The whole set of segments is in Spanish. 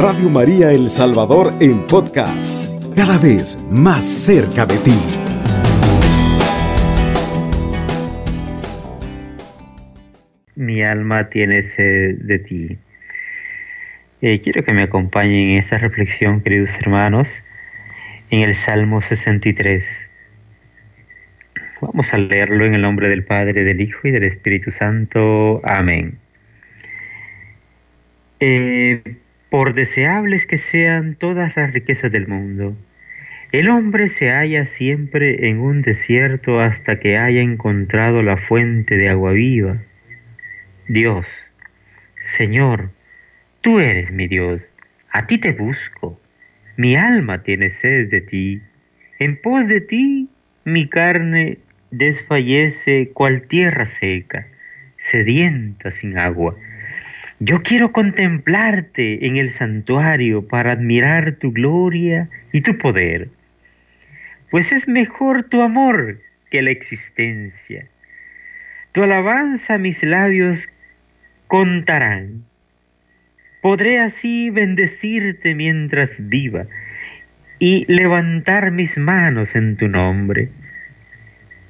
Radio María El Salvador en podcast, cada vez más cerca de ti. Mi alma tiene sed de ti. Eh, quiero que me acompañen en esta reflexión, queridos hermanos, en el Salmo 63. Vamos a leerlo en el nombre del Padre, del Hijo y del Espíritu Santo. Amén. Eh, por deseables que sean todas las riquezas del mundo, el hombre se halla siempre en un desierto hasta que haya encontrado la fuente de agua viva. Dios, Señor, tú eres mi Dios, a ti te busco, mi alma tiene sed de ti, en pos de ti mi carne desfallece cual tierra seca, sedienta sin agua. Yo quiero contemplarte en el santuario para admirar tu gloria y tu poder, pues es mejor tu amor que la existencia. Tu alabanza mis labios contarán. Podré así bendecirte mientras viva y levantar mis manos en tu nombre.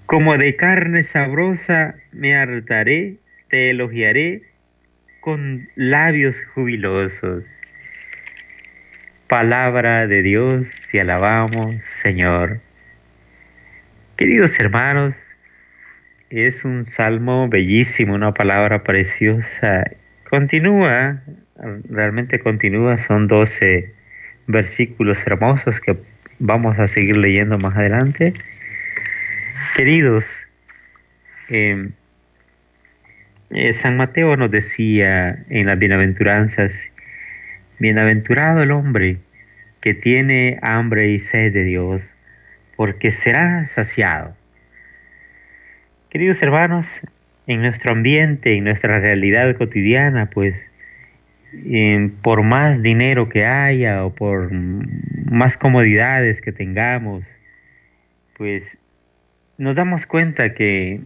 Como de carne sabrosa me hartaré, te elogiaré con labios jubilosos. Palabra de Dios, y alabamos, Señor. Queridos hermanos, es un salmo bellísimo, una palabra preciosa. Continúa, realmente continúa, son 12 versículos hermosos que vamos a seguir leyendo más adelante. Queridos, eh, eh, San Mateo nos decía en las bienaventuranzas, bienaventurado el hombre que tiene hambre y sed de Dios, porque será saciado. Queridos hermanos, en nuestro ambiente, en nuestra realidad cotidiana, pues por más dinero que haya o por más comodidades que tengamos, pues nos damos cuenta que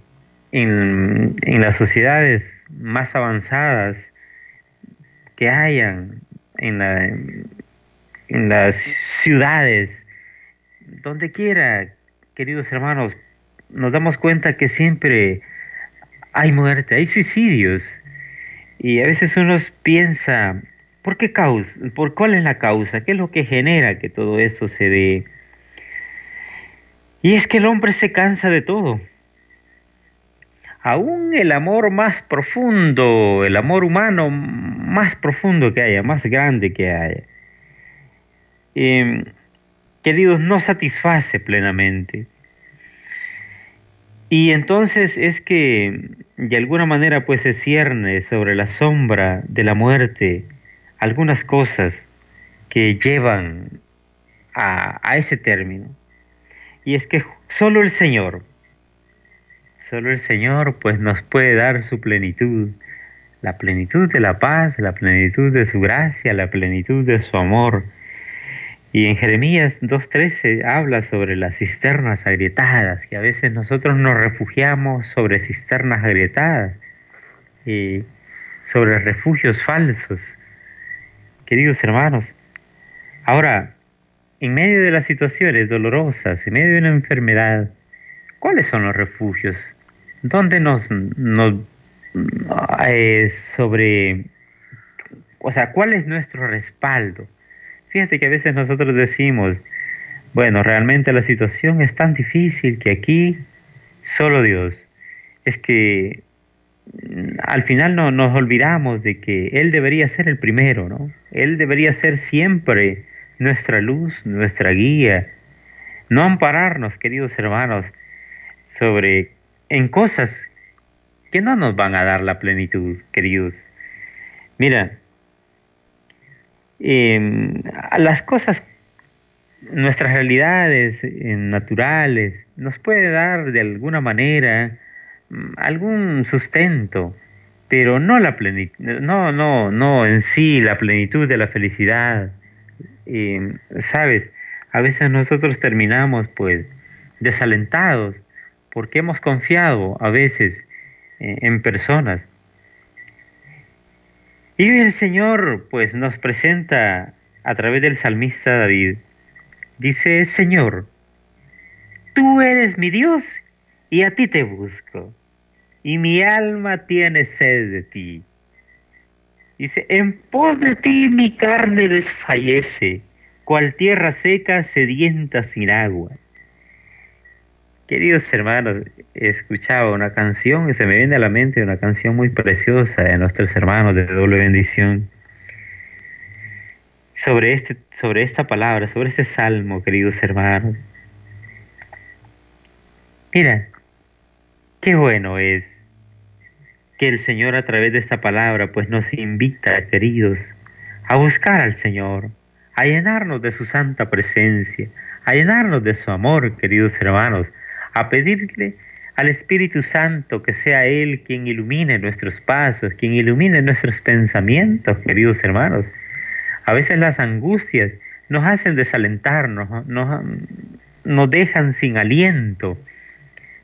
en, las sociedades más avanzadas que hayan, en, la, en las ciudades, donde quiera, queridos hermanos, nos damos cuenta que siempre hay muerte, hay suicidios. Y a veces uno piensa, ¿por qué causa? ¿Por cuál es la causa? ¿Qué es lo que genera que todo esto se dé? Y es que el hombre se cansa de todo aún el amor más profundo, el amor humano más profundo que haya, más grande que haya, eh, queridos, no satisface plenamente. Y entonces es que de alguna manera pues se cierne sobre la sombra de la muerte algunas cosas que llevan a, a ese término. Y es que solo el Señor, Solo el Señor pues nos puede dar su plenitud, la plenitud de la paz, la plenitud de su gracia, la plenitud de su amor. Y en Jeremías 2.13 habla sobre las cisternas agrietadas, que a veces nosotros nos refugiamos sobre cisternas agrietadas y sobre refugios falsos. Queridos hermanos, ahora, en medio de las situaciones dolorosas, en medio de una enfermedad, ¿Cuáles son los refugios? ¿Dónde nos, eh, sobre, o sea, cuál es nuestro respaldo? Fíjense que a veces nosotros decimos, bueno, realmente la situación es tan difícil que aquí solo Dios. Es que mm, al final no, nos olvidamos de que Él debería ser el primero, ¿no? Él debería ser siempre nuestra luz, nuestra guía. No ampararnos, queridos hermanos, sobre en cosas que no nos van a dar la plenitud, queridos. Mira, em, las cosas, nuestras realidades eh, naturales, nos puede dar de alguna manera mm, algún sustento, pero no la plenitud, no, no, no en sí la plenitud de la felicidad. Em, Sabes, a veces nosotros terminamos pues desalentados porque hemos confiado a veces eh, en personas. Y el Señor pues nos presenta a través del salmista David. Dice, Señor, tú eres mi Dios y a ti te busco, y mi alma tiene sed de ti. Dice, en pos de ti mi carne desfallece, cual tierra seca sedienta sin agua. Queridos hermanos, escuchaba una canción y se me viene a la mente una canción muy preciosa de nuestros hermanos de doble bendición. Sobre, este, sobre esta palabra, sobre este salmo, queridos hermanos. Mira, qué bueno es que el Señor a través de esta palabra pues nos invita, queridos, a buscar al Señor, a llenarnos de su santa presencia, a llenarnos de su amor, queridos hermanos, a pedirle al Espíritu Santo que sea Él quien ilumine nuestros pasos, quien ilumine nuestros pensamientos, queridos hermanos. A veces las angustias nos hacen desalentarnos, nos, nos dejan sin aliento.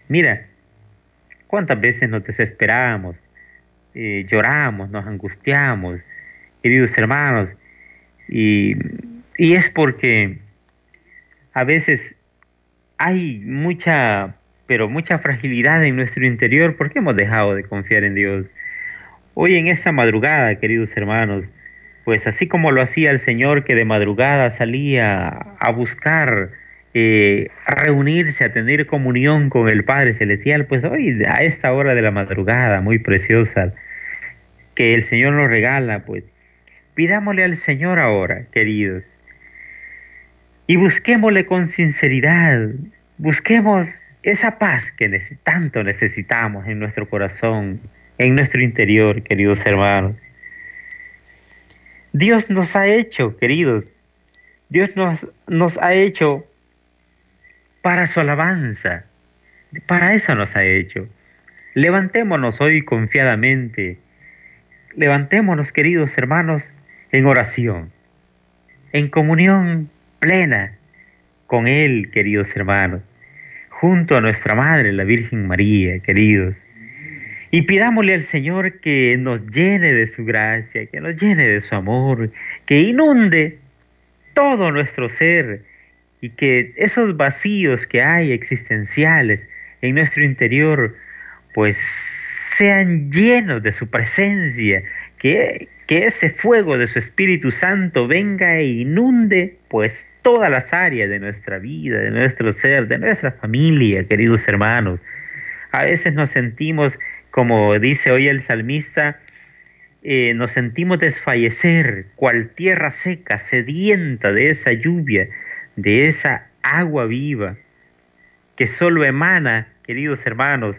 Mira, cuántas veces nos desesperamos, eh, lloramos, nos angustiamos, queridos hermanos, y, y es porque a veces hay mucha, pero mucha fragilidad en nuestro interior porque hemos dejado de confiar en Dios. Hoy en esta madrugada, queridos hermanos, pues así como lo hacía el Señor que de madrugada salía a buscar, eh, a reunirse, a tener comunión con el Padre Celestial, pues hoy a esta hora de la madrugada, muy preciosa, que el Señor nos regala, pues pidámosle al Señor ahora, queridos, y busquémosle con sinceridad, busquemos esa paz que tanto necesitamos en nuestro corazón, en nuestro interior, queridos hermanos. Dios nos ha hecho, queridos, Dios nos, nos ha hecho para su alabanza, para eso nos ha hecho. Levantémonos hoy confiadamente, levantémonos, queridos hermanos, en oración, en comunión plena con Él, queridos hermanos, junto a nuestra Madre, la Virgen María, queridos. Y pidámosle al Señor que nos llene de su gracia, que nos llene de su amor, que inunde todo nuestro ser y que esos vacíos que hay existenciales en nuestro interior, pues sean llenos de su presencia, que, ese fuego de su Espíritu Santo venga e inunde pues todas las áreas de nuestra vida, de nuestro ser, de nuestra familia, queridos hermanos. A veces nos sentimos, como dice hoy el salmista, eh, nos sentimos desfallecer, cual tierra seca, sedienta de esa lluvia, de esa agua viva, que solo emana, queridos hermanos,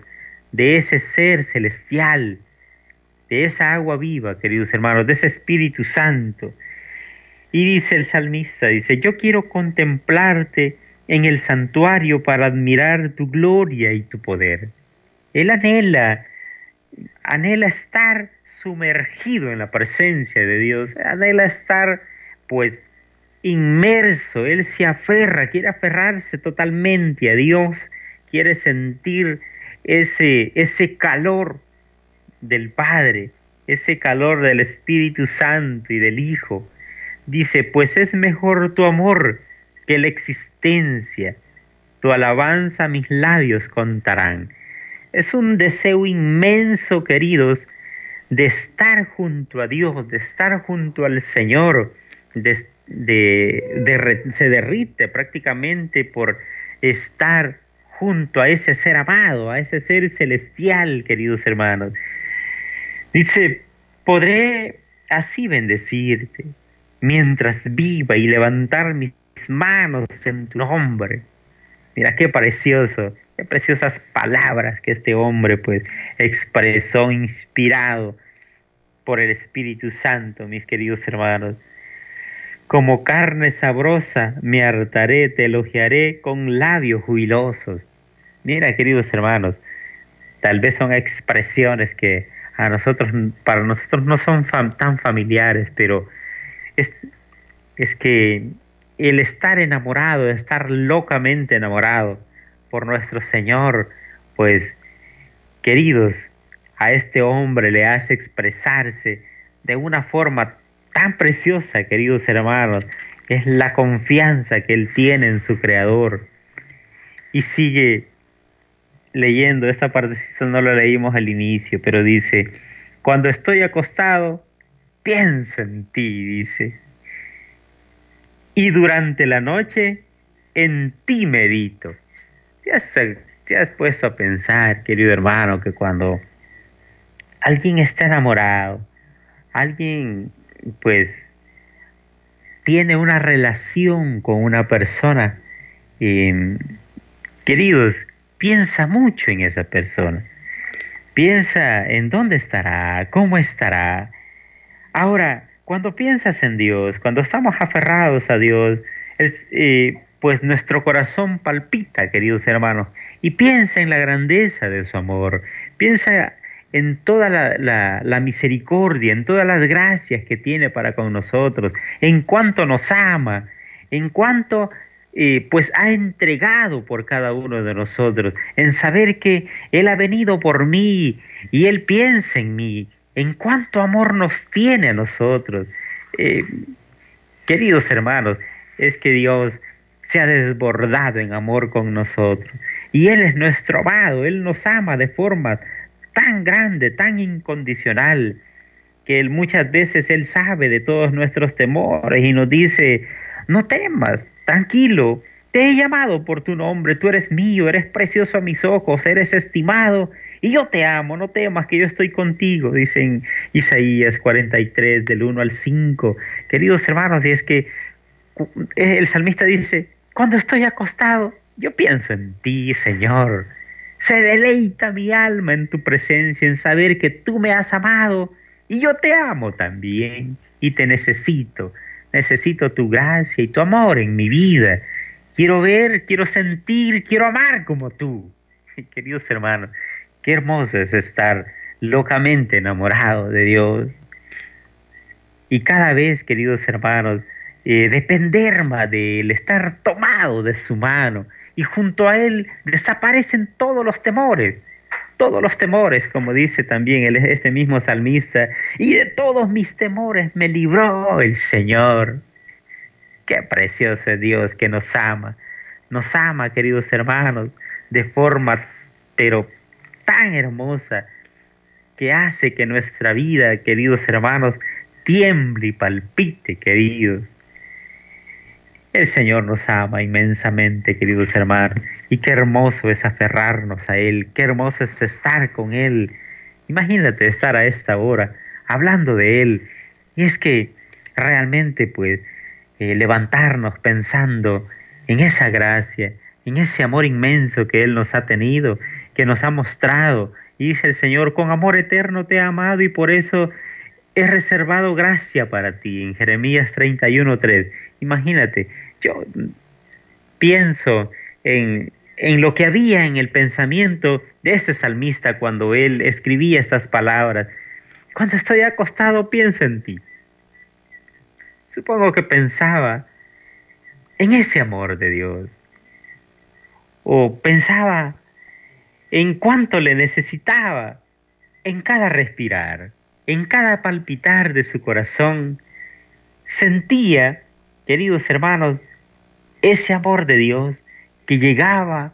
de ese ser celestial, de esa agua viva, queridos hermanos, de ese Espíritu Santo. Y dice el salmista, dice, yo quiero contemplarte en el santuario para admirar tu gloria y tu poder. Él anhela, anhela estar sumergido en la presencia de Dios, anhela estar pues inmerso, él se aferra, quiere aferrarse totalmente a Dios, quiere sentir ese, ese calor del Padre, ese calor del Espíritu Santo y del Hijo. Dice, pues es mejor tu amor que la existencia, tu alabanza mis labios contarán. Es un deseo inmenso, queridos, de estar junto a Dios, de estar junto al Señor, de, se derrite prácticamente por estar junto a ese ser amado, a ese ser celestial, queridos hermanos. Dice, podré así bendecirte mientras viva y levantar mis manos en tu nombre. Mira qué precioso, qué preciosas palabras que este hombre pues expresó inspirado por el Espíritu Santo, mis queridos hermanos. Como carne sabrosa me hartaré, te elogiaré con labios jubilosos. Mira, queridos hermanos, tal vez son expresiones que a nosotros, para nosotros no son tan familiares, pero es, es que el estar enamorado, estar locamente enamorado por nuestro Señor, pues queridos, a este hombre le hace expresarse de una forma tan preciosa, queridos hermanos, es la confianza que él tiene en su creador. Y sigue leyendo, esta partecita no la leímos al inicio, pero dice, cuando estoy acostado, pienso en ti, dice. Y durante la noche, en ti medito. te has puesto a pensar, querido hermano, que cuando alguien está enamorado, alguien pues tiene una relación con una persona, em, queridos, piensa mucho en esa persona. Piensa en dónde estará, cómo estará. Ahora, cuando piensas en Dios, cuando estamos aferrados a Dios, eh, pues nuestro corazón palpita, queridos hermanos, y piensa en la grandeza de su amor, piensa en toda la, misericordia, en todas las gracias que tiene para con nosotros, en cuanto nos ama, en cuanto eh, pues ha entregado por cada uno de nosotros, en saber que Él ha venido por mí y Él piensa en mí, en cuánto amor nos tiene a nosotros. Eh, queridos hermanos, es que Dios se ha desbordado en amor con nosotros y Él es nuestro amado, Él nos ama de forma tan grande, tan incondicional, que él, muchas veces Él sabe de todos nuestros temores y nos dice, no temas, tranquilo, te he llamado por tu nombre, tú eres mío, eres precioso a mis ojos, eres estimado y yo te amo, no temas que yo estoy contigo, dice en Isaías 43 del 1 al 5. Queridos hermanos, y es que el salmista dice, cuando estoy acostado, yo pienso en ti, Señor. Se deleita mi alma en tu presencia, en saber que tú me has amado y yo te amo también y te necesito. Necesito tu gracia y tu amor en mi vida. Quiero ver, quiero sentir, quiero amar como tú. Queridos hermanos, qué hermoso es estar locamente enamorado de Dios. Y cada vez, queridos hermanos, eh, depender más de Él, estar tomado de su mano, y junto a él desaparecen todos los temores, todos los temores, como dice también este mismo salmista, y de todos mis temores me libró el Señor. Qué precioso es Dios que nos ama, nos ama, queridos hermanos, de forma, pero tan hermosa, que hace que nuestra vida, queridos hermanos, tiemble y palpite, queridos. El Señor nos ama inmensamente, queridos hermanos, y qué hermoso es aferrarnos a Él, qué hermoso es estar con Él. Imagínate estar a esta hora hablando de Él. Y es que realmente, pues, eh, levantarnos pensando en esa gracia, en ese amor inmenso que Él nos ha tenido, que nos ha mostrado. Y dice el Señor, con amor eterno te ha amado y por eso he reservado gracia para ti en Jeremías 31.3. Imagínate, yo pienso en, en lo que había en el pensamiento de este salmista cuando él escribía estas palabras. Cuando estoy acostado pienso en ti. Supongo que pensaba en ese amor de Dios. O pensaba en cuánto le necesitaba en cada respirar en cada palpitar de su corazón, sentía, queridos hermanos, ese amor de Dios que llegaba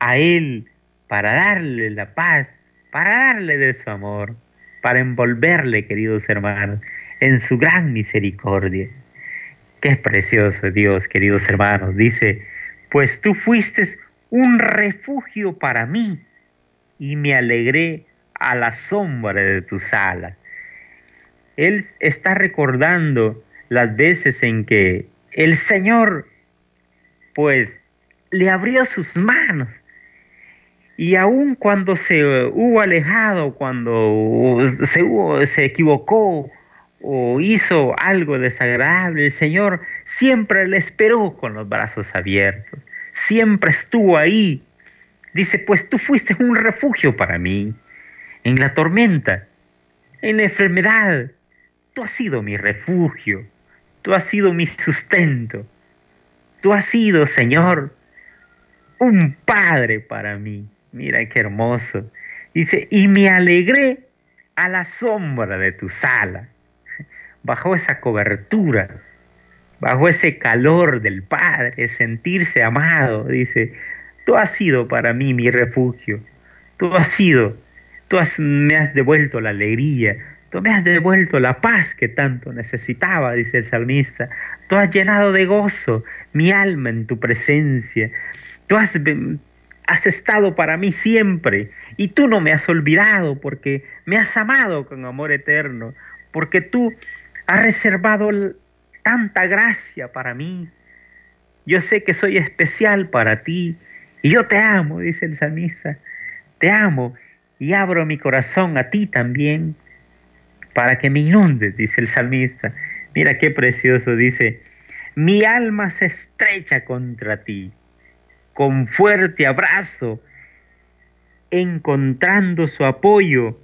a él para darle la paz, para darle de su amor, para envolverle, queridos hermanos, en su gran misericordia. Qué precioso Dios, queridos hermanos. Dice, pues tú fuiste un refugio para mí y me alegré a la sombra de tus alas. Él está recordando las veces en que el Señor, pues, le abrió sus manos. Y aun cuando se hubo alejado, cuando se, se equivocó o hizo algo desagradable, el Señor siempre le esperó con los brazos abiertos. Siempre estuvo ahí. Dice, pues tú fuiste un refugio para mí en la tormenta, en la enfermedad. Tú has sido mi refugio, tú has sido mi sustento, tú has sido, Señor, un padre para mí. Mira qué hermoso. Dice, y me alegré a la sombra de tu sala. bajo esa cobertura, bajo ese calor del Padre, sentirse amado. Dice, tú has sido para mí mi refugio, tú has sido, tú me has devuelto la alegría, tú me has devuelto la paz que tanto necesitaba, dice el salmista, tú has llenado de gozo mi alma en tu presencia, tú has has estado para mí siempre y tú no me has olvidado porque me has amado con amor eterno, porque tú has reservado tanta gracia para mí. Yo sé que soy especial para ti y yo te amo, dice el salmista, te amo y abro mi corazón a ti también para que me inundes, dice el salmista. Mira qué precioso, dice, mi alma se estrecha contra ti con fuerte abrazo, encontrando su apoyo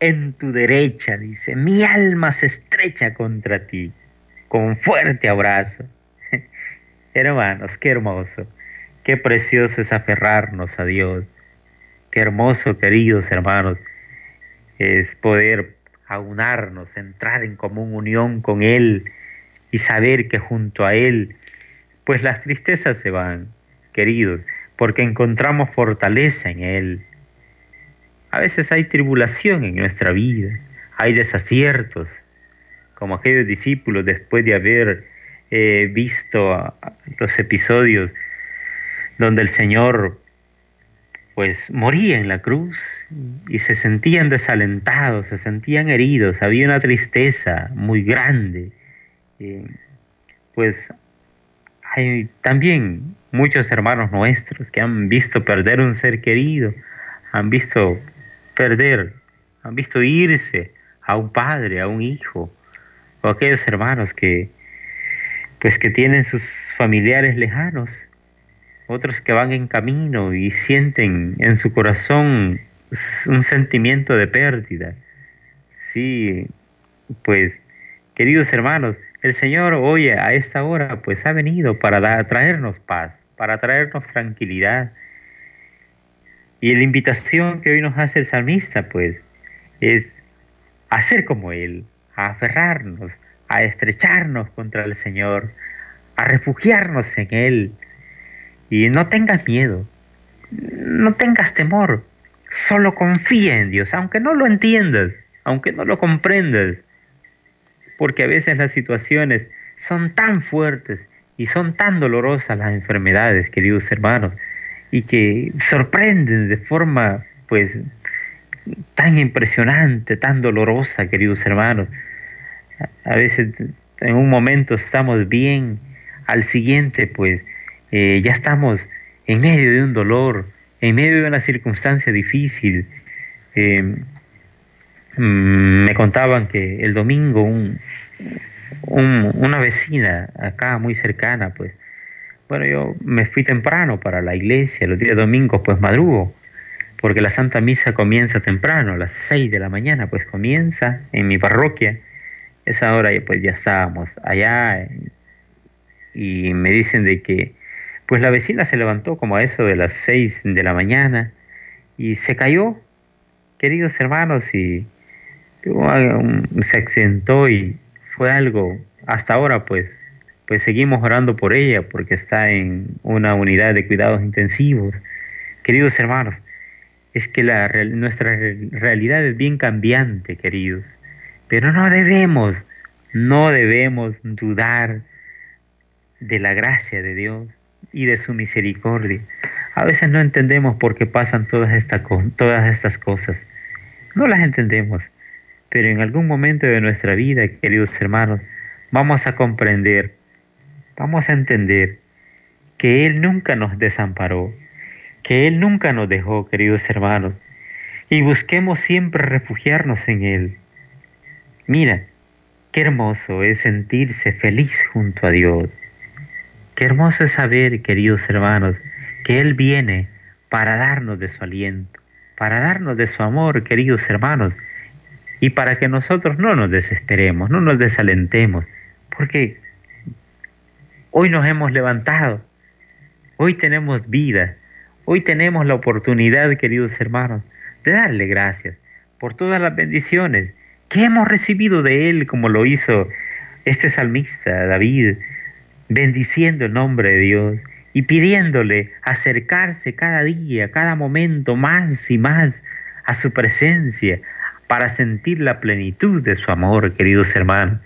en tu derecha, dice, mi alma se estrecha contra ti, con fuerte abrazo. Hermanos, qué hermoso, qué precioso es aferrarnos a Dios, qué hermoso, queridos hermanos, es poder aunarnos, entrar en común unión con Él y saber que junto a Él, pues las tristezas se van, queridos, porque encontramos fortaleza en Él. A veces hay tribulación en nuestra vida, hay desaciertos, como aquellos discípulos después de haber eh, visto los episodios donde el Señor pues moría en la cruz y se sentían desalentados, se sentían heridos, había una tristeza muy grande. Eh, pues hay también muchos hermanos nuestros que han visto perder un ser querido, han visto perder, han visto irse a un padre, a un hijo, o aquellos hermanos que pues que tienen sus familiares lejanos, otros que van en camino y sienten en su corazón un sentimiento de pérdida. Sí, pues queridos hermanos, el Señor hoy a esta hora pues ha venido para traernos paz, para traernos tranquilidad. Y la invitación que hoy nos hace el salmista pues es hacer como Él, a aferrarnos, a estrecharnos contra el Señor, a refugiarnos en Él. Y no tengas miedo, no tengas temor, solo confía en Dios, aunque no lo entiendas, aunque no lo comprendas porque a veces las situaciones son tan fuertes y son tan dolorosas las enfermedades, queridos hermanos, y que sorprenden de forma pues tan impresionante, tan dolorosa, queridos hermanos. A veces en un momento estamos bien, al siguiente pues eh, ya estamos en medio de un dolor, en medio de una circunstancia difícil. Eh, Mm, me contaban que el domingo un, una vecina acá muy cercana, pues, bueno, yo me fui temprano para la iglesia, los días domingos pues madrugo, porque la Santa Misa comienza temprano, a las 6 de la mañana, pues comienza en mi parroquia. Esa hora pues ya estábamos allá y me dicen de que pues la vecina se levantó como a eso de las 6 de la mañana y se cayó, queridos hermanos, y se accidentó y fue algo, hasta ahora pues, pues seguimos orando por ella porque está en una unidad de cuidados intensivos. Queridos hermanos, es que la, nuestra realidad es bien cambiante, queridos, pero no debemos, no debemos dudar de la gracia de Dios y de su misericordia. A veces no entendemos por qué pasan todas, estas todas estas cosas. No las entendemos. Pero en algún momento de nuestra vida, queridos hermanos, vamos a comprender, vamos a entender que Él nunca nos desamparó, que Él nunca nos dejó, queridos hermanos, y busquemos siempre refugiarnos en Él. Mira, qué hermoso es sentirse feliz junto a Dios. Qué hermoso es saber, queridos hermanos, que Él viene para darnos de su aliento, para darnos de su amor, queridos hermanos, y para que nosotros no nos desesperemos, no nos desalentemos, porque hoy nos hemos levantado, hoy tenemos vida, hoy tenemos la oportunidad, queridos hermanos, de darle gracias por todas las bendiciones que hemos recibido de Él como lo hizo este salmista David, bendiciendo el nombre de Dios y pidiéndole acercarse cada día, cada momento más y más a su presencia para sentir la plenitud de su amor, queridos hermanos.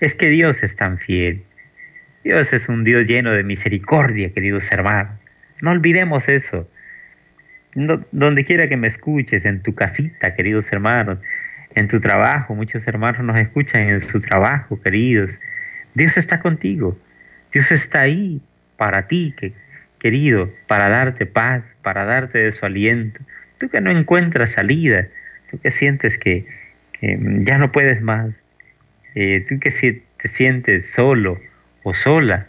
Es que Dios es tan fiel. Dios es un Dios lleno de misericordia, queridos hermanos. No olvidemos eso. donde quiera que me escuches, en tu casita, queridos hermanos, en tu trabajo, muchos hermanos nos escuchan en su trabajo, queridos. Dios está contigo. Dios está ahí para ti, querido, para darte paz, para darte de su aliento. Tú que no encuentras salida, tú que sientes que, ya no puedes más, eh, tú que te sientes solo o sola,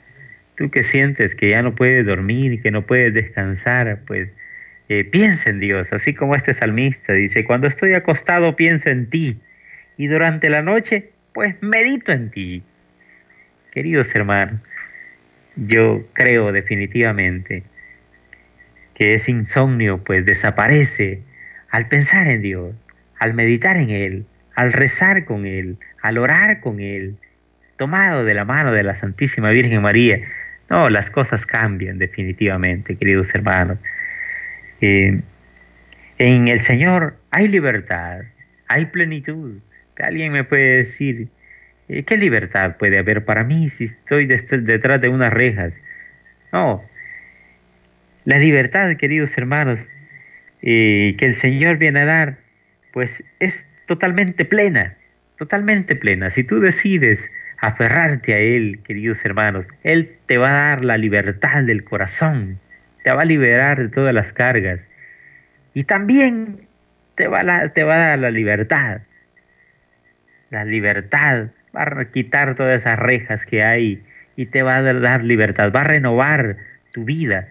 tú que sientes que ya no puedes dormir, que no puedes descansar, pues eh, piensa en Dios, así como este salmista dice, cuando estoy acostado pienso en ti y durante la noche pues medito en ti. Queridos hermanos, yo creo definitivamente que ese insomnio pues desaparece al pensar en Dios, al meditar en Él, al rezar con Él, al orar con Él, tomado de la mano de la Santísima Virgen María. No, las cosas cambian definitivamente, queridos hermanos. Eh, en el Señor hay libertad, hay plenitud. Alguien me puede decir, ¿qué libertad puede haber para mí si estoy detrás de unas rejas? No, la libertad, queridos hermanos, eh, que el Señor viene a dar, pues es totalmente plena, totalmente plena. Si tú decides aferrarte a Él, queridos hermanos, Él te va a dar la libertad del corazón te va a liberar de todas las cargas y también te va a dar la libertad. La libertad va a quitar todas esas rejas que hay y te va a dar libertad, va a renovar tu vida.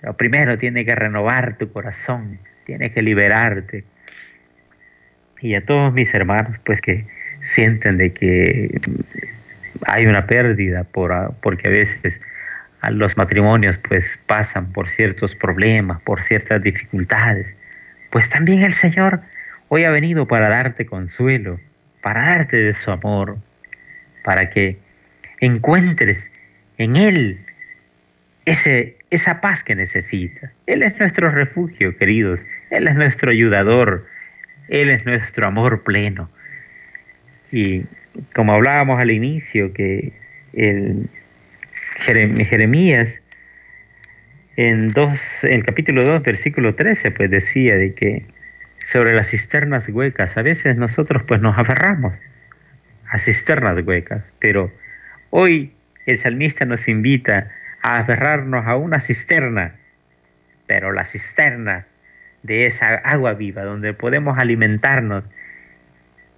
Pero primero tiene que renovar tu corazón, tiene que liberarte. Y a todos mis hermanos, pues que sienten de que hay una pérdida por, porque a veces los matrimonios pues pasan por ciertos problemas, por ciertas dificultades, pues también el Señor hoy ha venido para darte consuelo, para darte de su amor, para que encuentres en Él ese, esa paz que necesitas. Él es nuestro refugio, queridos, Él es nuestro ayudador, Él es nuestro amor pleno. Y como hablábamos al inicio, que el, Jeremías, en, dos, el capítulo 2, versículo 13, pues decía de que sobre las cisternas huecas, a veces nosotros pues nos aferramos a cisternas huecas, pero hoy el salmista nos invita a aferrarnos a una cisterna, pero la cisterna de esa agua viva, donde podemos alimentarnos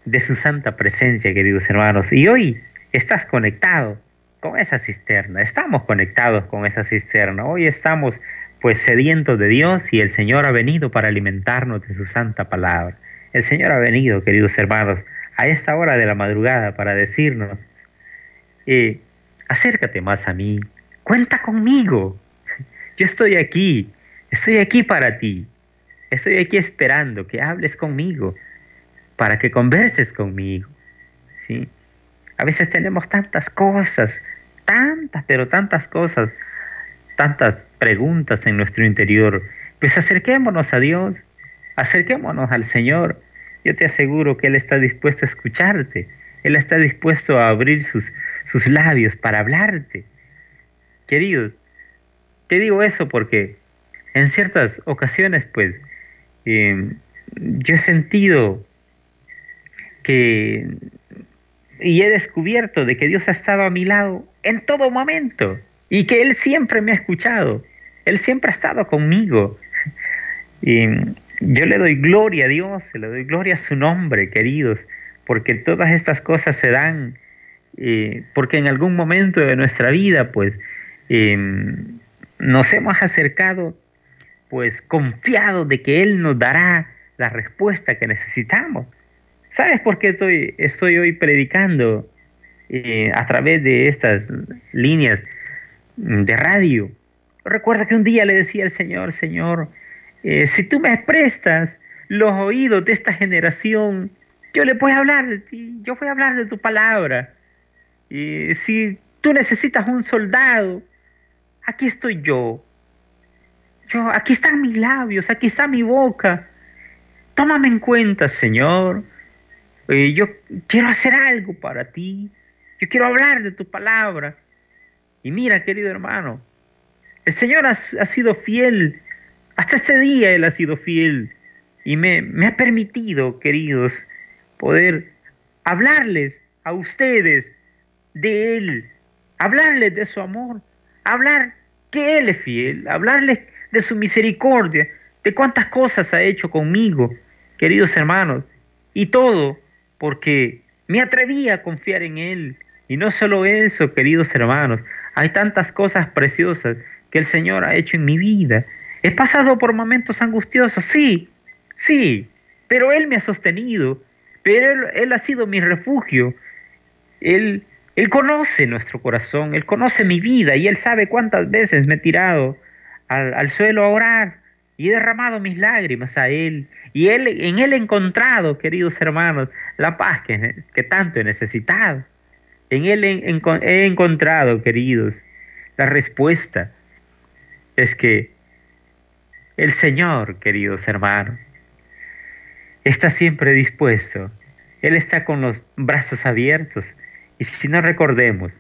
de su santa presencia, queridos hermanos. Y hoy estás conectado con esa cisterna, estamos conectados con esa cisterna. Hoy estamos pues sedientos de Dios y el Señor ha venido para alimentarnos de su santa palabra. El Señor ha venido, queridos hermanos, a esta hora de la madrugada para decirnos, eh, acércate más a mí, cuenta conmigo, yo estoy aquí, estoy aquí para ti, estoy aquí esperando que hables conmigo, para que converses conmigo. ¿sí? A veces tenemos tantas cosas, tantas, pero tantas cosas, tantas preguntas en nuestro interior. Pues acerquémonos a Dios, acerquémonos al Señor. Yo te aseguro que Él está dispuesto a escucharte. Él está dispuesto a abrir sus, sus labios para hablarte. Queridos, te digo eso porque en ciertas ocasiones, pues, eh, yo he sentido que y he descubierto de que Dios ha estado a mi lado en todo momento y que Él siempre me ha escuchado. Él siempre ha estado conmigo. Y yo le doy gloria a Dios, le doy gloria a su nombre, queridos, porque todas estas cosas se dan, eh, porque en algún momento de nuestra vida, pues, em, nos hemos acercado, pues, confiado de que Él nos dará la respuesta que necesitamos. ¿Sabes por qué estoy, estoy hoy predicando eh, a través de estas líneas de radio? Recuerdo que un día le decía al Señor, Señor, eh, si tú me prestas los oídos de esta generación, yo le a hablar de ti, yo voy a hablar de tu palabra. Y si tú necesitas un soldado, aquí estoy yo. Yo, aquí están mis labios, aquí está mi boca. Tómame en cuenta, Señor. Eh, yo quiero hacer algo para ti. Yo quiero hablar de tu palabra. Y mira, querido hermano, el Señor ha, sido fiel. Hasta este día Él ha sido fiel. Y me, me ha permitido, queridos, poder hablarles a ustedes de Él, hablarles de su amor, hablar que Él es fiel, hablarles de su misericordia, de cuántas cosas ha hecho conmigo, queridos hermanos, y todo porque me atreví a confiar en Él. Y no solo eso, queridos hermanos, hay tantas cosas preciosas que el Señor ha hecho en mi vida. He pasado por momentos angustiosos, sí, sí, pero Él me ha sostenido, pero Él, ha sido mi refugio. Él, él conoce nuestro corazón, Él conoce mi vida y Él sabe cuántas veces me he tirado al, al suelo a orar y he derramado mis lágrimas a Él. Y él, en Él he encontrado, queridos hermanos, la paz que, que tanto he necesitado. En Él he, he encontrado, queridos, la respuesta. Es que el Señor, queridos hermanos, está siempre dispuesto. Él está con los brazos abiertos. Y si no recordemos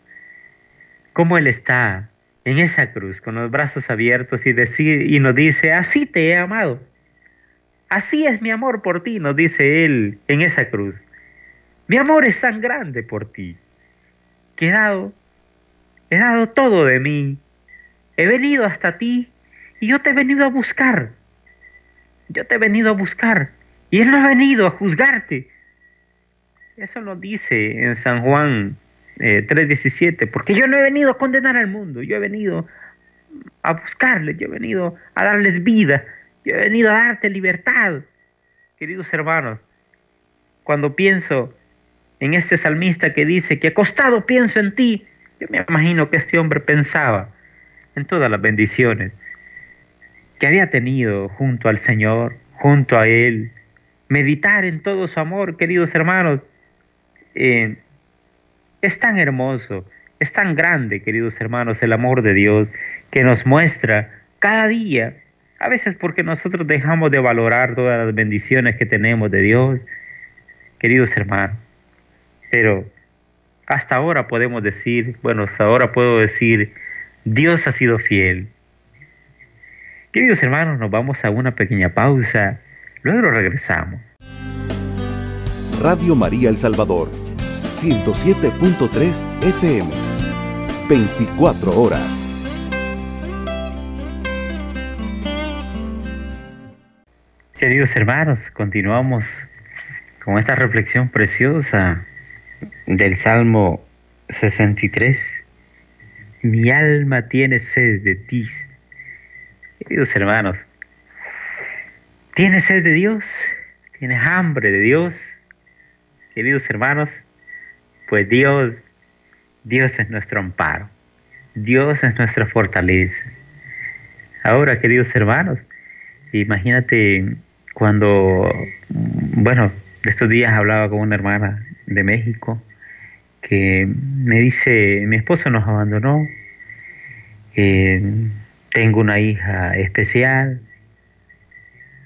cómo Él está en esa cruz con los brazos abiertos y, decir, nos dice, así te he amado. Así es mi amor por ti, nos dice Él en esa cruz. Mi amor es tan grande por ti he dado, he dado todo de mí. He venido hasta ti y yo te he venido a buscar. Yo te he venido a buscar y Él no ha venido a juzgarte. Eso nos dice en San Juan 3.17, eh, porque yo no he venido a condenar al mundo, yo he venido a buscarles, yo he venido a darles vida, yo he venido a darte libertad. Queridos hermanos, cuando pienso en este salmista que dice que acostado pienso en ti, yo me imagino que este hombre pensaba en todas las bendiciones que había tenido junto al Señor, junto a Él, meditar en todo su amor, queridos hermanos. Eh, es tan hermoso, es tan grande, queridos hermanos, el amor de Dios que nos muestra cada día. A veces porque nosotros dejamos de valorar todas las bendiciones que tenemos de Dios, queridos hermanos. Pero hasta ahora podemos decir, bueno, hasta ahora puedo decir, Dios ha sido fiel. Queridos hermanos, nos vamos a una pequeña pausa, luego regresamos. Radio María El Salvador 107.3 FM. 24 horas. Queridos hermanos, continuamos con esta reflexión preciosa del Salmo 63. Mi alma tiene sed de ti. Queridos hermanos, ¿tienes sed de Dios? ¿Tienes hambre de Dios? Queridos hermanos, pues Dios, Dios es nuestro amparo, Dios es nuestra fortaleza. Ahora, queridos hermanos, imagínate cuando, bueno, estos días hablaba con una hermana de México que me dice, mi esposo nos abandonó, eh, tengo una hija especial,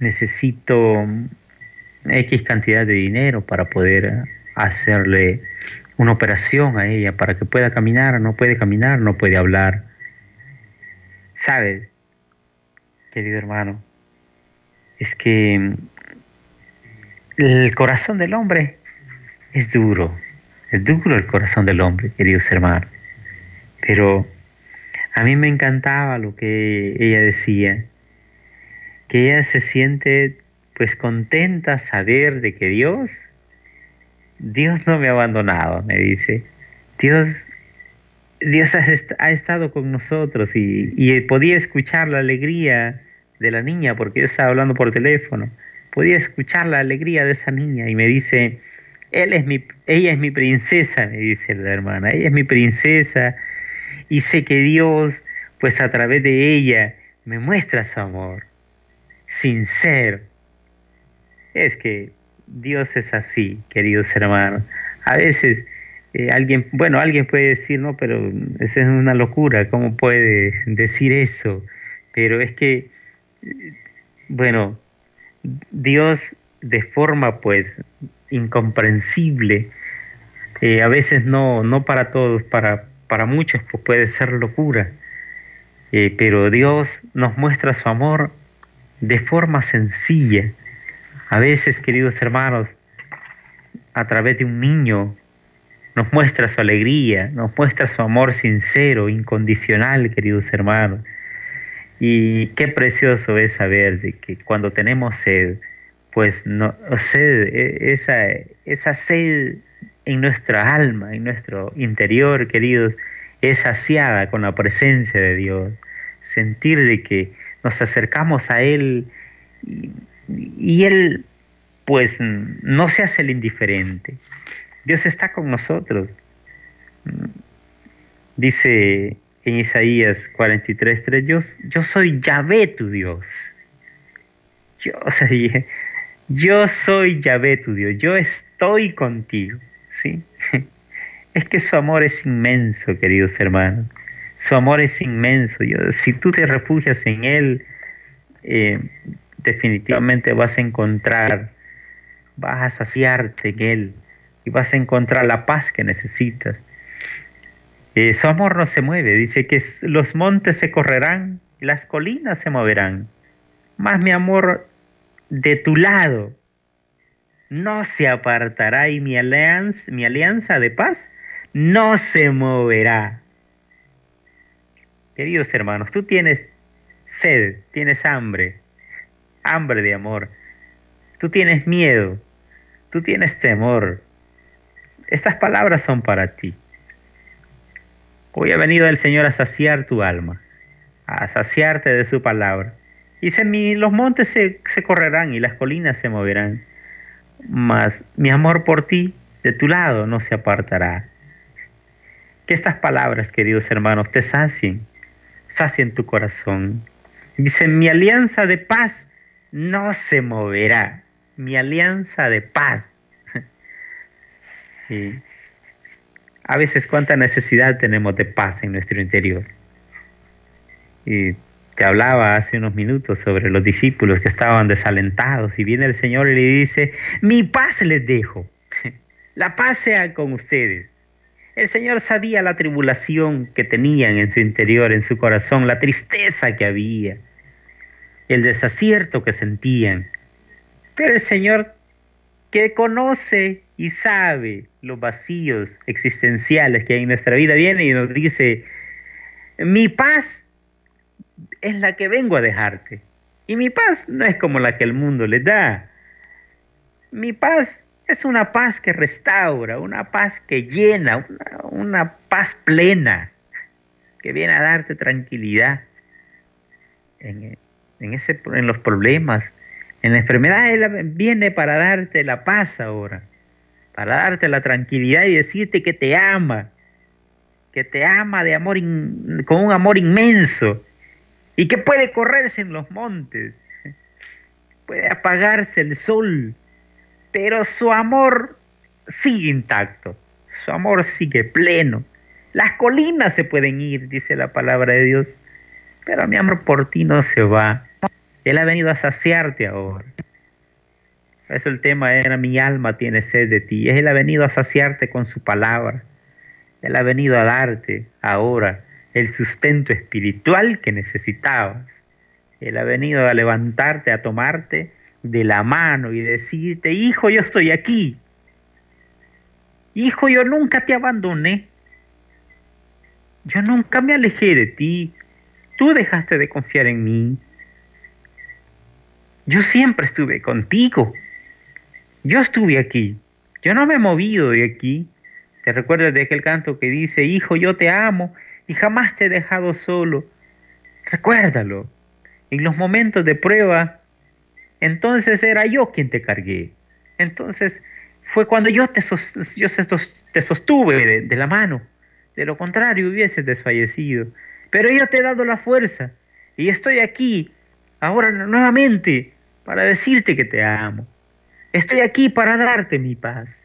necesito X cantidad de dinero para poder hacerle una operación a ella para que pueda caminar, no puede caminar, no puede hablar. ¿Sabes, querido hermano? Es que el corazón del hombre es duro, es duro el corazón del hombre, queridos hermanos. Pero a mí me encantaba lo que ella decía, que ella se siente pues contenta saber de que Dios Dios no me ha abandonado, me dice. Dios, Dios ha, estado con nosotros y, podía escuchar la alegría de la niña porque yo estaba hablando por teléfono. Podía escuchar la alegría de esa niña y me dice, él es mi, ella es mi princesa, me dice la hermana, ella es mi princesa y sé que Dios, pues a través de ella, me muestra su amor sincero. Es que Dios es así, queridos hermanos. A veces eh, alguien, bueno, alguien puede decir, no, pero esa es una locura, ¿cómo puede decir eso? Pero es que, bueno, Dios de forma pues incomprensible, eh, a veces no, no para todos, para, para muchos pues puede ser locura, eh, pero Dios nos muestra su amor de forma sencilla. A veces, queridos hermanos, a través de un niño, nos muestra su alegría, nos muestra su amor sincero, incondicional, queridos hermanos. Y qué precioso es saber de que cuando tenemos sed, pues no, e, esa, esa sed en nuestra alma, en nuestro interior, queridos, es saciada con la presencia de Dios. Sentir de que nos acercamos a Él y, Él pues no se hace el indiferente. Dios está con nosotros. Dice en Isaías 43, yo, yo soy Yahvé tu Dios. Yo, yo soy Yahvé tu Dios, yo estoy contigo. ¿Sí? Es que su amor es inmenso, queridos hermanos. Su amor es inmenso. Yo, si tú te refugias en Él, eh, definitivamente vas a encontrar, vas a saciarte en Él y vas a encontrar la paz que necesitas. Eh, su amor no se mueve, dice que los montes se correrán y las colinas se moverán, más mi amor de tu lado no se apartará y mi alianza, de paz no se moverá. Queridos hermanos, tú tienes sed, tienes hambre, hambre de amor. Tú tienes miedo, tú tienes temor. Estas palabras son para ti. Hoy ha venido el Señor a saciar tu alma, a saciarte de su palabra. Y los montes se correrán y las colinas se moverán, mas mi amor por ti de tu lado no se apartará. Que estas palabras, queridos hermanos, te sacien, sacien tu corazón. Dice, mi alianza de paz no se moverá. Mi alianza de paz. y a veces cuánta necesidad tenemos de paz en nuestro interior. Y te hablaba hace unos minutos sobre los discípulos que estaban desalentados y viene el Señor y le dice, mi paz les dejo, la paz sea con ustedes. El Señor sabía la tribulación que tenían en su interior, en su corazón, la tristeza que había, el desacierto que sentían. Pero el Señor que conoce y sabe los vacíos existenciales que hay en nuestra vida, viene y nos dice, mi paz es la que vengo a dejarte. Y mi paz no es como la que el mundo le da. Mi paz es una paz que restaura, una paz que llena, una, paz plena, que viene a darte tranquilidad en, los problemas, en la enfermedad. Él viene para darte la paz ahora para darte la tranquilidad y decirte que te ama, que te ama de amor con un amor inmenso y que puede correrse en los montes, puede apagarse el sol, pero su amor sigue intacto, su amor sigue pleno. Las colinas se pueden ir, dice la palabra de Dios, pero mi amor por ti no se va. Él ha venido a saciarte ahora. Eso el tema era mi alma tiene sed de ti. Él ha venido a saciarte con su palabra. Él ha venido a darte ahora el sustento espiritual que necesitabas. Él ha venido a levantarte, a tomarte de la mano y decirte, hijo, yo estoy aquí. Hijo, yo nunca te abandoné. Yo nunca me alejé de ti. Tú dejaste de confiar en mí. Yo siempre estuve contigo. Yo estuve aquí, yo no me he movido de aquí. ¿Te recuerdas de aquel canto que dice, Hijo, yo te amo y jamás te he dejado solo? Recuérdalo. En los momentos de prueba, entonces era yo quien te cargué. Entonces fue cuando yo te, yo te sostuve de, de la mano. De lo contrario, hubieses desfallecido. Pero yo te he dado la fuerza y estoy aquí ahora nuevamente para decirte que te amo. Estoy aquí para darte mi paz.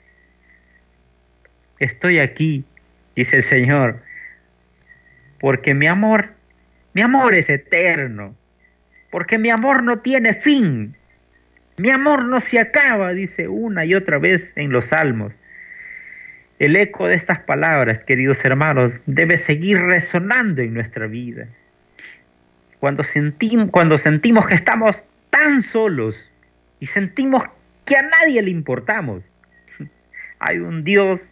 Estoy aquí, dice el Señor, porque mi amor, mi amor es eterno, porque mi amor no tiene fin. Mi amor no se acaba, dice una y otra vez en los salmos. El eco de estas palabras, queridos hermanos, debe seguir resonando en nuestra vida. Cuando, cuando sentimos que estamos tan solos y sentimos que a nadie le importamos, hay un Dios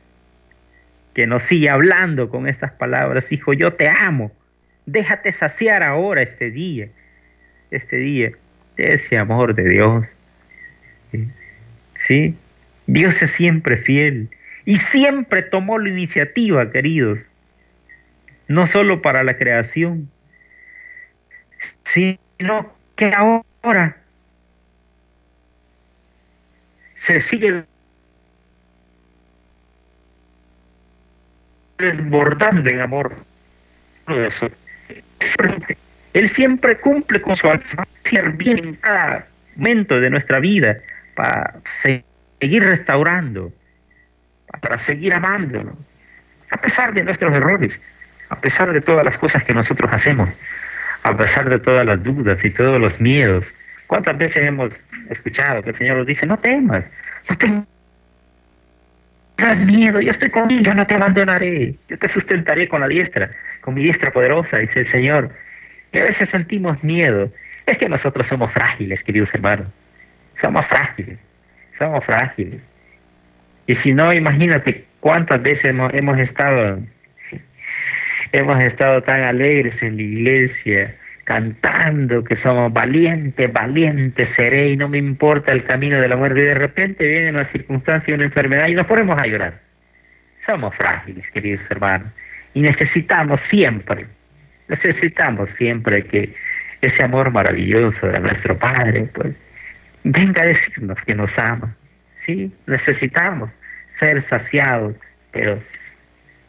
que nos sigue hablando con estas palabras, hijo, yo te amo, déjate saciar ahora este día, este día, de ese amor de Dios. ¿Sí? Dios es siempre fiel y siempre tomó la iniciativa, queridos, no solo para la creación, sino que ahora se sigue desbordando en amor. Él siempre cumple con su hacer bien en cada momento de nuestra vida para seguir restaurando, para seguir amándonos, a pesar de nuestros errores, a pesar de todas las cosas que nosotros hacemos, a pesar de todas las dudas y todos los miedos. ¿Cuántas veces hemos escuchado que el Señor nos dice, no temas, no tengas miedo, yo estoy contigo, no te abandonaré, yo te sustentaré con la diestra, con mi diestra poderosa, dice el Señor. Y a veces sentimos miedo. Es que nosotros somos frágiles, queridos hermanos. Somos frágiles, somos frágiles. Y si no, imagínate cuántas veces hemos, hemos estado hemos estado tan alegres en la iglesia, cantando que somos valientes, valientes seré y no me importa el camino de la muerte. Y de repente viene una circunstancia, una enfermedad y nos ponemos a llorar. Somos frágiles, queridos hermanos, y necesitamos siempre, necesitamos siempre que ese amor maravilloso de nuestro Padre, pues, venga a decirnos que nos ama. Sí, necesitamos ser saciados, pero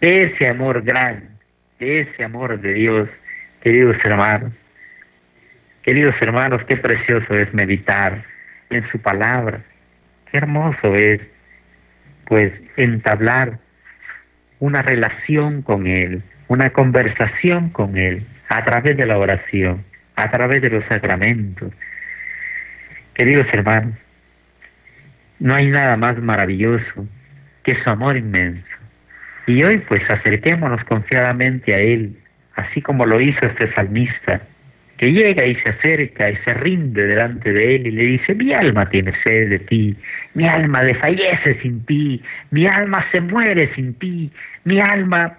ese amor grande, ese amor de Dios, queridos hermanos. Queridos hermanos, qué precioso es meditar en su palabra. Qué hermoso es, pues, entablar una relación con Él, una conversación con Él, a través de la oración, a través de los sacramentos. Queridos hermanos, no hay nada más maravilloso que su amor inmenso. Y hoy pues acerquémonos confiadamente a Él, así como lo hizo este salmista, que llega y se acerca y se rinde delante de Él y le dice, mi alma tiene sed de ti, mi alma desfallece sin ti, mi alma se muere sin ti, mi alma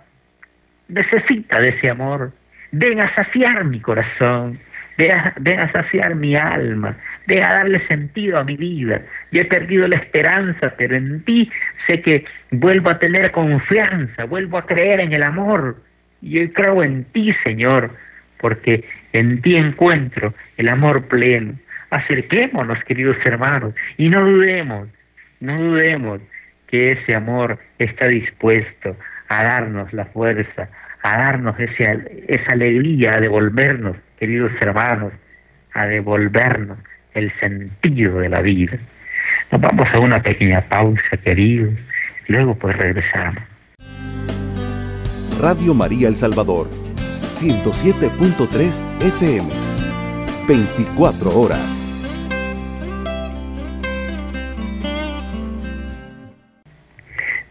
necesita de ese amor, ven a saciar mi corazón, ven a, saciar mi alma, ven a darle sentido a mi vida. Yo he perdido la esperanza, pero en ti sé que vuelvo a tener confianza, vuelvo a creer en el amor. Yo creo en ti, Señor, porque en ti encuentro el amor pleno. Acerquémonos, queridos hermanos, y no dudemos, no dudemos que ese amor está dispuesto a darnos la fuerza, a darnos esa, esa alegría, a devolvernos queridos hermanos, a devolvernos el sentido de la vida. Nos vamos a una pequeña pausa, queridos, luego pues regresamos. Radio María El Salvador, 107.3 FM, 24 horas.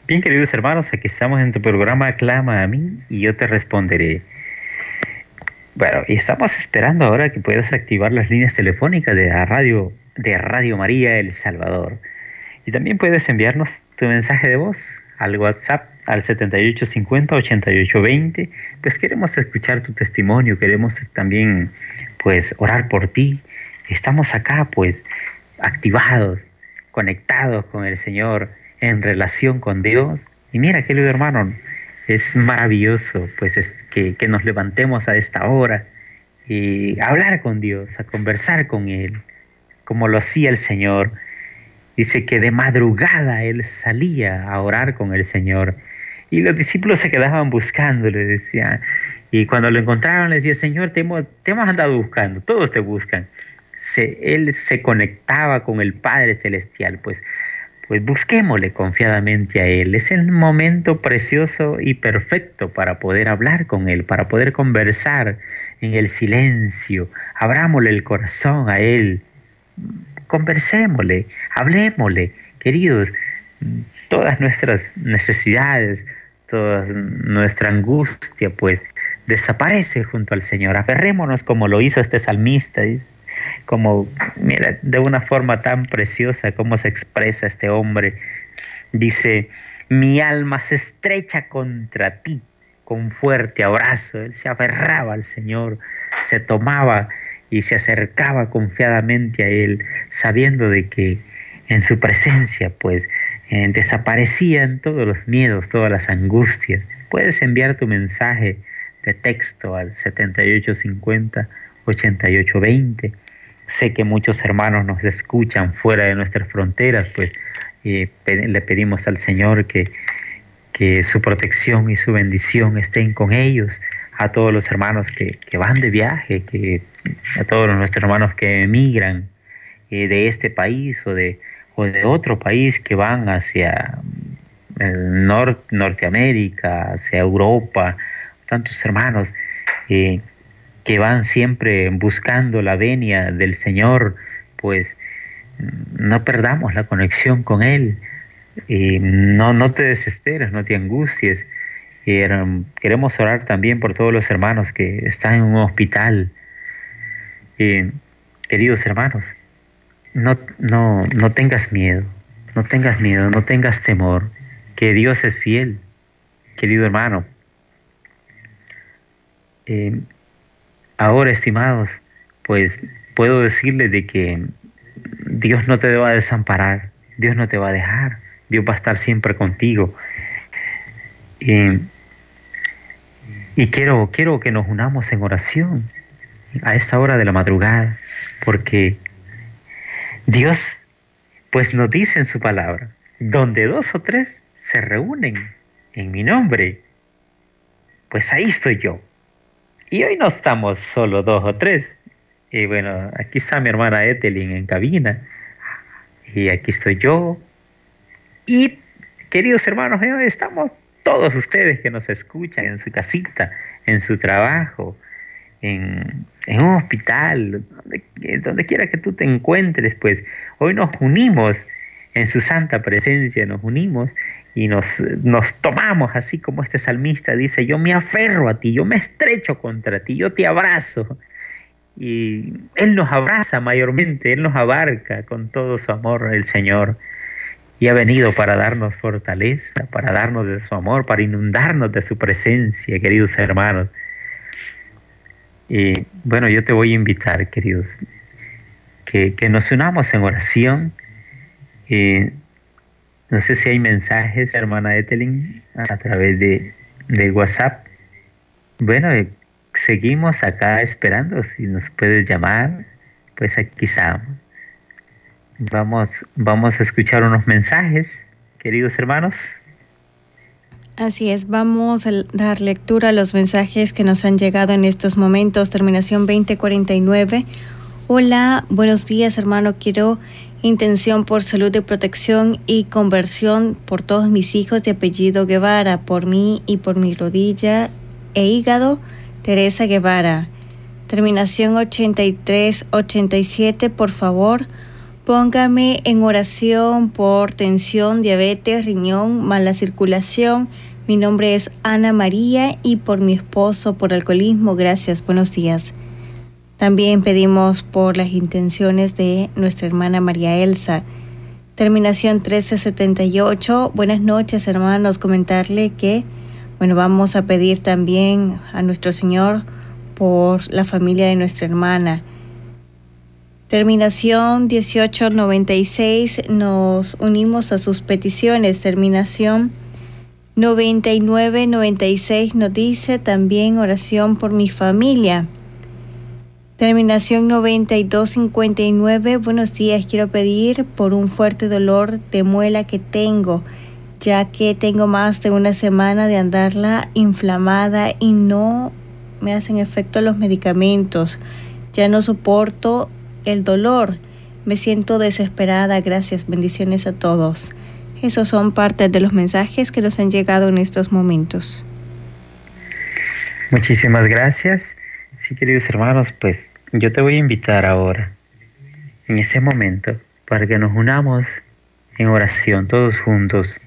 Bien, queridos hermanos, aquí estamos en tu programa Clama a mí y yo te responderé. Bueno, y estamos esperando ahora que puedas activar las líneas telefónicas de Radio, de Radio María El Salvador. Y también puedes enviarnos tu mensaje de voz al WhatsApp al 7850-8820. Pues queremos escuchar tu testimonio, queremos también pues orar por ti. Estamos acá pues activados, conectados con el Señor, en relación con Dios. Y mira, querido hermano, es maravilloso pues es que, que, nos levantemos a esta hora y hablar con Dios, a conversar con Él, como lo hacía el Señor. Dice que de madrugada Él salía a orar con el Señor y los discípulos se quedaban buscando, le decían, y cuando lo encontraron le decía, Señor, te hemos, te hemos andado buscando, todos te buscan. se, él se conectaba con el Padre Celestial, pues, pues busquémosle confiadamente a Él. Es el momento precioso y perfecto para poder hablar con Él, para poder conversar en el silencio. Abrámosle el corazón a Él. Conversémosle, hablemosle, queridos. Todas nuestras necesidades, toda nuestra angustia, pues desaparece junto al Señor. Aferrémonos como lo hizo este salmista, como, mira, de una forma tan preciosa cómo se expresa este hombre. Dice, mi alma se estrecha contra ti con fuerte abrazo. Él se aferraba al Señor, se tomaba y se acercaba confiadamente a Él, sabiendo de que en su presencia, pues, eh, desaparecían todos los miedos, todas las angustias. Puedes enviar tu mensaje de texto al 7850 8820. Sé que muchos hermanos nos escuchan fuera de nuestras fronteras, pues eh, le pedimos al Señor que, que su protección y su bendición estén con ellos, a todos los hermanos que, que van de viaje, que, a todos nuestros hermanos que emigran eh, de este país o de, o de otro país que van hacia el Norteamérica, hacia Europa, tantos hermanos eh, que van siempre buscando la venia del Señor, pues no perdamos la conexión con Él. y no, no te desesperes, no te angusties. queremos orar también por todos los hermanos que están en un hospital. queridos hermanos, no, no, no tengas miedo, no tengas miedo, no tengas temor, que Dios es fiel. Querido hermano, eh, ahora, estimados, pues puedo decirles de que Dios no te va a desamparar, Dios no te va a dejar, Dios va a estar siempre contigo. y quiero, quiero que nos unamos en oración a esta hora de la madrugada, porque Dios pues nos dice en su palabra, donde dos o tres se reúnen en mi nombre, pues ahí estoy yo. Y hoy no estamos solo dos o tres. Y bueno, aquí está mi hermana Etelin en cabina. Y aquí estoy yo. Y queridos hermanos, eh, estamos todos ustedes que nos escuchan en su casita, en su trabajo, en, un hospital, donde, donde, quiera que tú te encuentres, pues hoy nos unimos en su santa presencia, nos unimos y nos, nos tomamos así como este salmista dice, yo me aferro a ti, yo me estrecho contra ti, yo te abrazo. Y Él nos abraza mayormente, Él nos abarca con todo su amor, el Señor. Y ha venido para darnos fortaleza, para darnos de su amor, para inundarnos de su presencia, queridos hermanos. Y bueno, yo te voy a invitar, queridos, que, que nos unamos en oración. Y no sé si hay mensajes, hermana Etelin, a través de, WhatsApp. Bueno, eh, seguimos acá esperando. Si nos puedes llamar, pues aquí estamos. Vamos, vamos a escuchar unos mensajes, queridos hermanos. Así es, vamos a dar lectura a los mensajes que nos han llegado en estos momentos. Terminación 2049. Hola, buenos días hermano. Quiero intención por salud de protección y conversión por todos mis hijos de apellido Guevara, por mí y por mi rodilla e hígado, Teresa Guevara. Terminación 8387, por favor, póngame en oración por tensión, diabetes, riñón, mala circulación. Mi nombre es Ana María y por mi esposo por alcoholismo. Gracias, buenos días. También pedimos por las intenciones de nuestra hermana María Elsa. Terminación 1378. Buenas noches, hermanos. Comentarle que, bueno, vamos a pedir también a nuestro Señor por la familia de nuestra hermana. Terminación 1896. Nos unimos a sus peticiones. Terminación 9996 nos dice también oración por mi familia. Terminación 9259. Buenos días. Quiero pedir por un fuerte dolor de muela que tengo, ya que tengo más de una semana de andarla inflamada y no me hacen efecto los medicamentos. Ya no soporto el dolor. Me siento desesperada. Gracias. Bendiciones a todos. Esos son parte de los mensajes que nos han llegado en estos momentos. Muchísimas gracias. Sí, queridos hermanos, pues yo te voy a invitar ahora, en ese momento, para que nos unamos en oración todos juntos.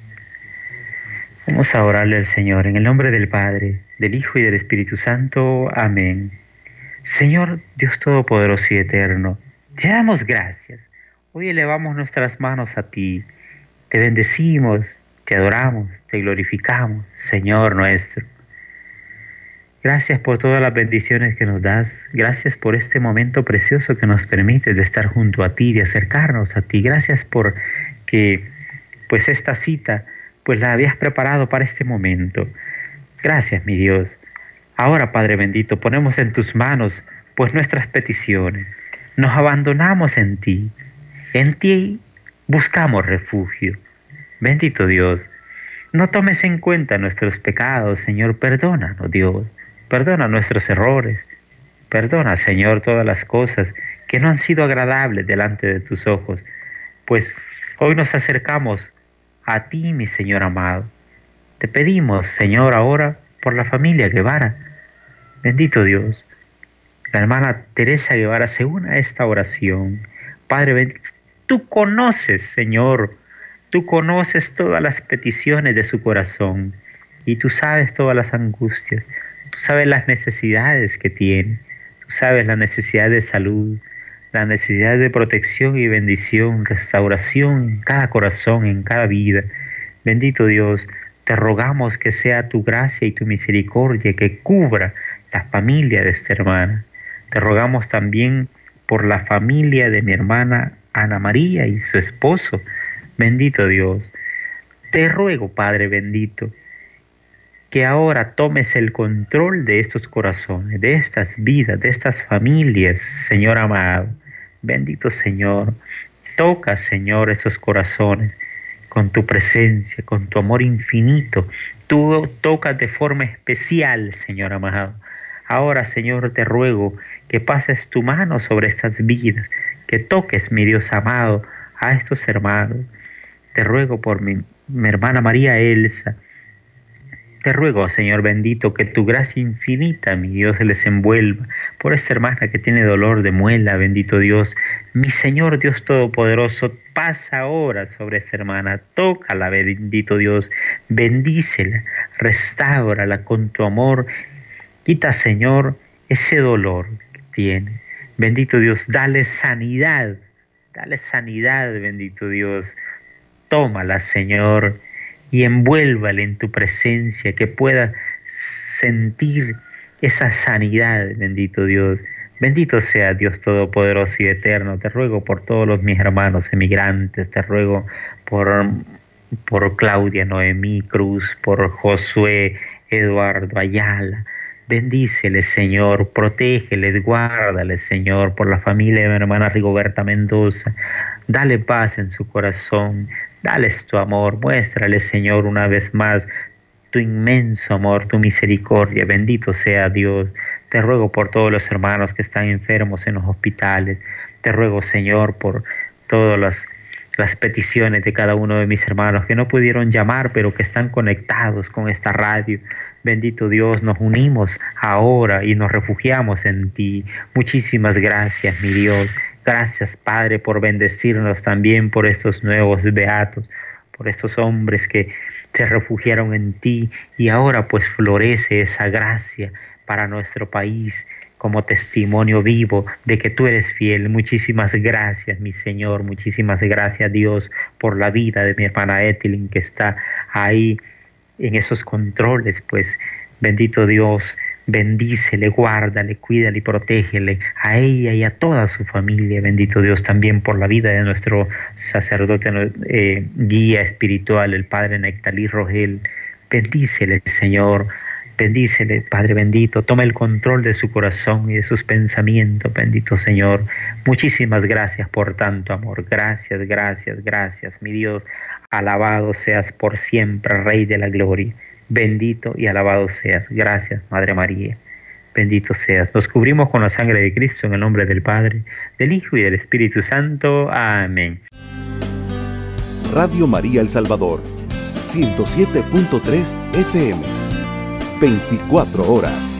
Vamos a orarle al Señor en el nombre del Padre, del Hijo y del Espíritu Santo. Amén. Señor Dios Todopoderoso y Eterno, te damos gracias. Hoy elevamos nuestras manos a ti te bendecimos, te adoramos, te glorificamos, Señor nuestro. Gracias por todas las bendiciones que nos das. Gracias por este momento precioso que nos permite de estar junto a ti, de acercarnos a ti. Gracias por que pues esta cita pues la habías preparado para este momento. Gracias, mi Dios. Ahora, Padre bendito, ponemos en tus manos pues nuestras peticiones. Nos abandonamos en ti. En ti buscamos refugio. Bendito Dios, no tomes en cuenta nuestros pecados, Señor, perdónanos, Dios, perdona nuestros errores, perdona, Señor, todas las cosas que no han sido agradables delante de tus ojos, pues hoy nos acercamos a ti, mi Señor amado. Te pedimos, Señor, ahora por la familia Guevara. Bendito Dios. La hermana Teresa Guevara se une a esta oración. Padre bendito, Tú conoces, Señor, tú conoces todas las peticiones de su corazón y tú sabes todas las angustias, tú sabes las necesidades que tiene, tú sabes la necesidad de salud, la necesidad de protección y bendición, restauración en cada corazón, en cada vida. Bendito Dios, te rogamos que sea tu gracia y tu misericordia que cubra la familia de esta hermana. Te rogamos también por la familia de mi hermana Ana María y su esposo. Bendito Dios. Te ruego, Padre bendito, que ahora tomes el control de estos corazones, de estas vidas, de estas familias, Señor amado. Bendito Señor. Toca, Señor, esos corazones con tu presencia, con tu amor infinito. Tú tocas de forma especial, Señor amado. Ahora, Señor, te ruego que pases tu mano sobre estas vidas, que toques, mi Dios amado, a estos hermanos. Te ruego por mi, hermana María Elsa. Te ruego, Señor bendito, que tu gracia infinita, mi Dios, les envuelva. Por esta hermana que tiene dolor de muela, bendito Dios. Mi Señor Dios Todopoderoso, pasa ahora sobre esta hermana. Tócala, bendito Dios. Bendícela, restáurala con tu amor. Quita, Señor, ese dolor que tiene. Bendito Dios, dale sanidad, dale sanidad, bendito Dios. Tómala, Señor, y envuélvale en tu presencia, que pueda sentir esa sanidad, bendito Dios. Bendito sea Dios Todopoderoso y Eterno. Te ruego por todos mis hermanos emigrantes, te ruego por, por Claudia Noemí Cruz, por Josué Eduardo Ayala, Bendícele, Señor, protégele, guárdale, Señor, por la familia de mi hermana Rigoberta Mendoza. Dale paz en su corazón, dale tu amor, muéstrale, Señor, una vez más tu inmenso amor, tu misericordia. Bendito sea Dios. Te ruego por todos los hermanos que están enfermos en los hospitales. Te ruego, Señor, por todas las las peticiones de cada uno de mis hermanos que no pudieron llamar, pero que están conectados con esta radio. Bendito Dios, nos unimos ahora y nos refugiamos en ti. Muchísimas gracias, mi Dios. Gracias, Padre, por bendecirnos también por estos nuevos beatos, por estos hombres que se refugiaron en ti y ahora pues florece esa gracia para nuestro país como testimonio vivo de que tú eres fiel. Muchísimas gracias, mi Señor. Muchísimas gracias, Dios, por la vida de mi hermana Etilin que está ahí en esos controles, pues bendito Dios, bendícele, guárdale, cuídale y protégele a ella y a toda su familia. Bendito Dios también por la vida de nuestro sacerdote eh, guía espiritual, el Padre Nectalí Rogel. Bendícele, Señor Bendícele, Padre bendito, toma el control de su corazón y de sus pensamientos, bendito Señor. Muchísimas gracias por tanto amor. Gracias, gracias, gracias, mi Dios. Alabado seas por siempre, Rey de la Gloria. Bendito y alabado seas. Gracias, Madre María. bendito seas. Nos cubrimos con la sangre de Cristo en el nombre del Padre, del Hijo y del Espíritu Santo. Amén. Radio María El Salvador, 107.3 FM, 24 horas.